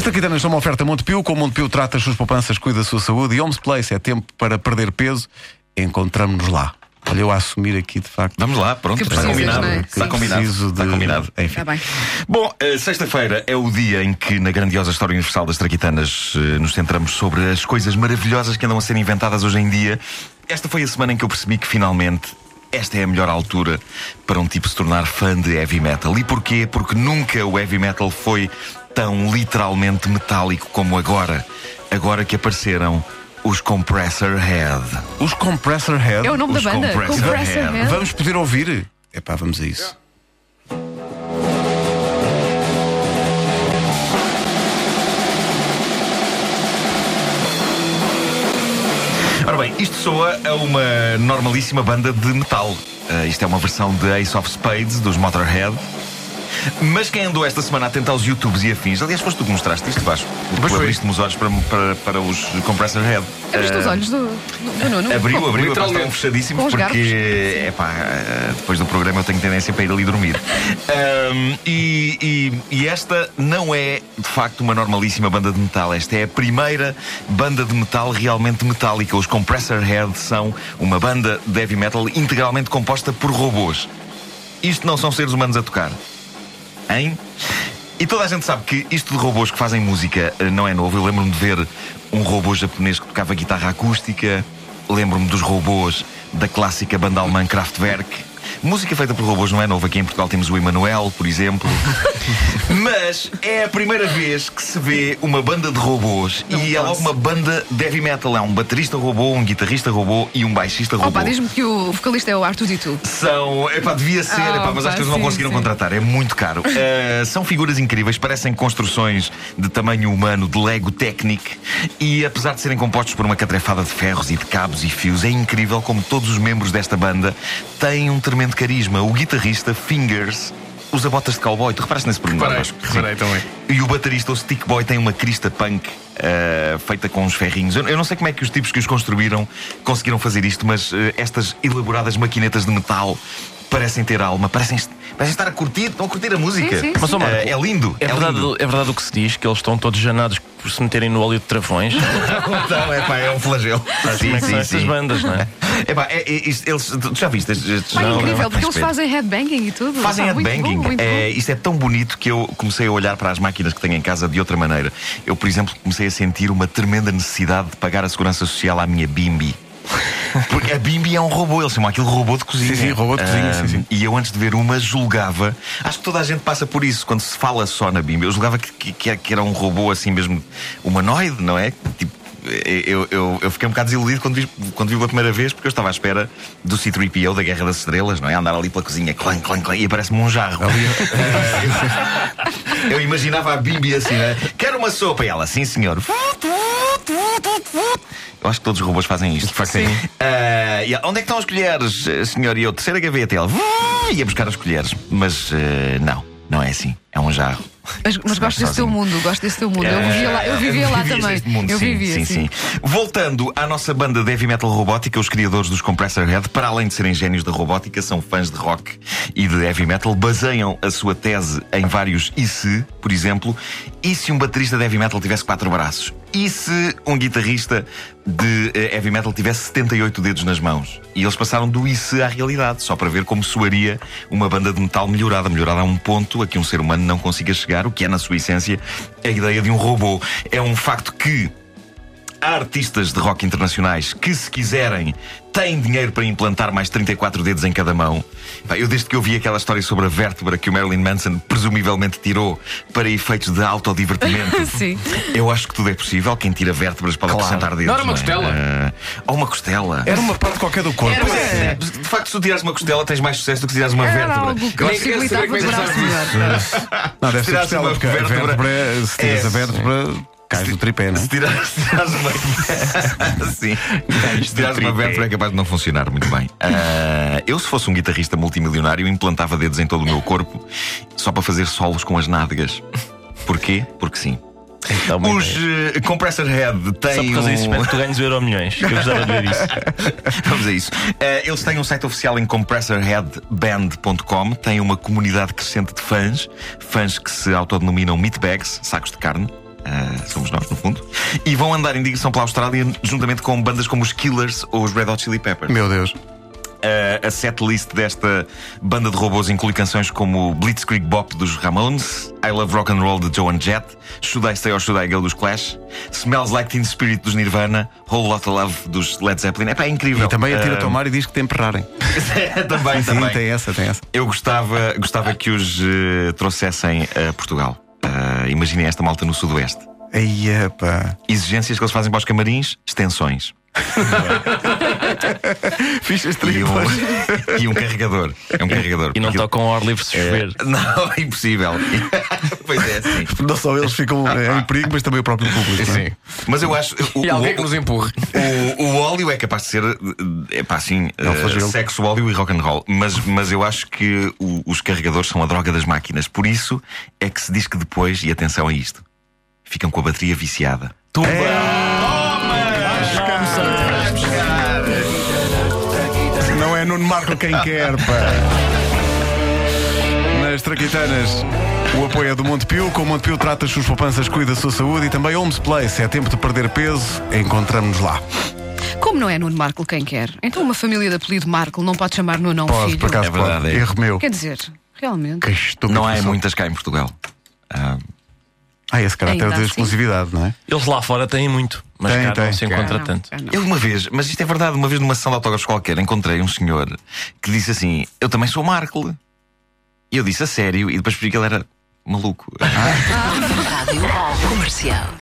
Esta quitanas é uma oferta Montepio. Com Montepio trata as suas poupanças, cuida da sua saúde. E Homes Place é tempo para perder peso. Encontramos-nos lá. Olha, eu a assumir aqui de facto. Vamos lá, pronto, Que está precisas, combinado. é? Está combinado. Preciso Está de- combinado. Enfim. Está bem. Bom, eh, sexta-feira é o dia em que, na grandiosa história universal das Traquitanas, eh, nos centramos sobre as coisas maravilhosas que andam a ser inventadas hoje em dia. Esta foi a semana em que eu percebi que finalmente. Esta é a melhor altura para um tipo se tornar fã de heavy metal. E porquê? Porque nunca o heavy metal foi tão literalmente metálico como agora. Agora que apareceram os Compressor Head. Os Compressor Head. É o nome Os da banda. Compressor Compressor Head. Head. Vamos poder ouvir? Epá, vamos a isso. Ora bem, isto soa a uma normalíssima banda de metal. Ah, isto é uma versão de Ace of Spades dos Motorhead. Mas quem andou esta semana atento aos YouTubes e afins, aliás, foste tu que mostraste isto, Vasco. Tu foi. abriste-me os olhos para, para, para os Compressor Head. Abriste os Ah, olhos do, do, Nuno? Abriu, abriu, Literalmente. estavam fechadíssimos Com os porque epá, eh, depois do programa eu tenho tendência para ir ali dormir. Ahm, e, e- e esta não é de facto uma normalíssima banda de metal. Esta é a primeira banda de metal realmente metálica. Os Compressor Head são uma banda de heavy metal integralmente composta por robôs. Isto não são seres humanos a tocar. E toda a gente sabe que isto de robôs que fazem música eh, não é novo. Eu lembro-me de ver um robô japonês que tocava guitarra acústica. Lembro-me dos robôs da clássica banda alemã Kraftwerk. Música feita por robôs não é novo. Aqui em Portugal temos o Emanuel, por exemplo. Mas é a primeira vez que se vê uma banda de robôs e é logo uma banda de heavy metal. É um baterista robô, um guitarrista robô e um baixista robô. Opa, diz-me que o vocalista é o Arthur Dito. São, epá, devia ser, Ah, epá, mas acho que eles não conseguiram sim. contratar, é muito caro. Uh, são figuras incríveis, parecem construções de tamanho humano, de Lego Technic, e apesar de serem compostos por uma catrefada de ferros e de cabos e fios, é incrível como todos os membros desta banda têm um tremendo carisma. O guitarrista Fingers usa botas de cowboy, tu reparaste nesse pormenor? Reparei, reparei também. E o baterista, o Stick Boy, tem uma crista punk uh, feita com uns ferrinhos. Eu, eu não sei como é que os tipos que os construíram conseguiram fazer isto, mas uh, estas elaboradas maquinetas de metal parecem ter alma, parecem, parecem estar a curtir, estão a curtir a música. Sim, sim, Mas, Marco, é lindo. É, verdade, lindo. é verdade o que se diz, que eles estão todos janados por se meterem no óleo de travões. Então, é pá, é um flagelo. Como é que são estas bandas, não é? É pá, é, é, isto- eles, tu já viste estes, estes Pá, não, incrível, não, porque eles fazem headbanging e tudo. Fazem muito headbanging. bom, muito É, isto é tão bonito que eu comecei a olhar para as máquinas que tenho em casa de outra maneira. Eu, por exemplo, comecei a sentir uma tremenda necessidade de pagar a segurança social à minha Bimbi. Porque a Bimbi é um robô, eles chamam aquilo robô de cozinha. Sim, sim, robô de cozinha, Ah, sim, sim. E eu, antes de ver uma, julgava. Acho que toda a gente passa por isso quando se fala só na Bimbi. Eu julgava que, que- que era- um robô assim mesmo humanoide, não é? Tipo. Eu, eu, eu fiquei um bocado desiludido quando vi, quando vi pela primeira vez, porque eu estava à espera do C3PO da Guerra das Estrelas, não é? Andar ali pela cozinha, clã, clã, clã, e aparece-me um jarro. Eu imaginava a Bimbi assim, né? Quero uma sopa. E ela, sim, senhor. Eu acho que todos os robôs fazem isto. De facto, Sim. Ah, e onde é que estão as colheres, eh, senhor? E eu, terceira gaveta. Ele ia buscar as colheres. Mas eh, não, não é assim. É um jarro. Mas, mas gosto desse teu mundo, gosto desse teu mundo. Eu vivia lá, eu vivia lá também. mundo, eu sim, vivia, sim, sim. Voltando à nossa banda de heavy metal robótica, os criadores dos Compressor Head, para além de serem génios da robótica, são fãs de rock e de heavy metal, baseiam a sua tese em vários e se, por exemplo, e se um baterista de heavy metal tivesse quatro braços? E se um guitarrista de eh, heavy metal tivesse 78 dedos nas mãos? E eles passaram do se à realidade, só para ver como soaria uma banda de metal melhorada, melhorada a um ponto a que um ser humano não consiga chegar, o que é, na sua essência, a ideia de um robô. É um facto que Há artistas de rock internacionais que, se quiserem, têm dinheiro para implantar mais 34 dedos em cada mão. Eu, desde que eu vi aquela história sobre a vértebra que o Marilyn Manson presumivelmente tirou para efeitos de autodivertimento, Sim. eu acho que tudo é possível. Quem tira vértebras pode acrescentar dedos. Não era uma é? costela? Ah, ou uma costela. Era uma parte qualquer do corpo. Pois é. De facto, se tu tirares uma costela, tens mais sucesso do que se tirares uma Era vértebra. algo que possibilitava saber como é que melhor. Não, deve ser costela, uma porque a vértebra. vértebra, se tiras É, a vértebra, Cais do tripé, não é? Se tirares, se tirares uma. Sim. Se tirares uma vértebra é capaz de não funcionar muito bem. Ah, eu, se fosse um guitarrista multimilionário, implantava dedos em todo o meu corpo só para fazer solos com as nádegas. Porquê? Porque sim. Então, Os eh, Compressor Head Só têm. por causa disso, um... espero que tu ganhes o euro milhões. Eu gostava de ver isso. Vamos a isso. Eh, eles têm um site oficial em compressorheadband.com, têm uma comunidade crescente de fãs, fãs que se autodenominam meatbags, sacos de carne. Eh, somos nós, no fundo. E vão andar em digressão pela Austrália juntamente com bandas como os Killers ou os Red Hot Chili Peppers. Meu Deus. Uh, a setlist desta banda de robôs inclui canções como Blitzkrieg Bop dos Ramones, I Love Rock and Roll de Joan Jett, Should I Stay or Should I Go dos Clash, Smells Like Teen Spirit dos Nirvana, Whole Lotta Love dos Led Zeppelin. É pá, é incrível. E também atira-te ao Uh, mar e diz que tem perrarem. também, Sim, também. tem essa, tem essa. Eu gostava, gostava que os uh, trouxessem a Portugal. Imaginem esta malta no Sudoeste. Aí, pá. Exigências que eles fazem para os camarins: extensões. Fichas E triplas. um, e um carregador. É um carregador. E não tocam ao ar livre se chover. É, não, é impossível. pois é, sim. Não só eles ficam em perigo, mas também o próprio público. não é? Mas eu acho. O, E alguém o- que nos empurre. o, o óleo é capaz de ser. É pá, assim. flagelo. sexo, óleo e rock and roll. Mas, mas eu acho que o- os carregadores são a droga das máquinas. Por isso é que se diz que depois, e atenção a isto, ficam com a bateria viciada. Não é Nuno Marco quem quer, pá. Nas Traquitanas, o apoio é do Montepio. Com o Montepio trata as suas poupanças, cuida da sua saúde e também Homes Place. É tempo de perder peso. Encontramos-nos lá. Como não é Nuno Marco quem quer? Então uma família de apelido Marco não pode chamar Nuno a um Pode, filho? por acaso, É verdade, pode. é. Erro meu. Quer dizer, realmente. Não há muitas cá em Portugal. Ah, Ah, esse caráter Ainda de assim? exclusividade, não é? Eles lá fora têm muito, mas Tem, cá tem. não se encontra Não, tanto. cá não. Eu uma vez, mas isto é verdade, uma vez numa sessão de autógrafos qualquer, encontrei um senhor que disse assim: Eu também sou Marco. E eu disse a sério, e depois percebi que ele era maluco. Rádio Comercial.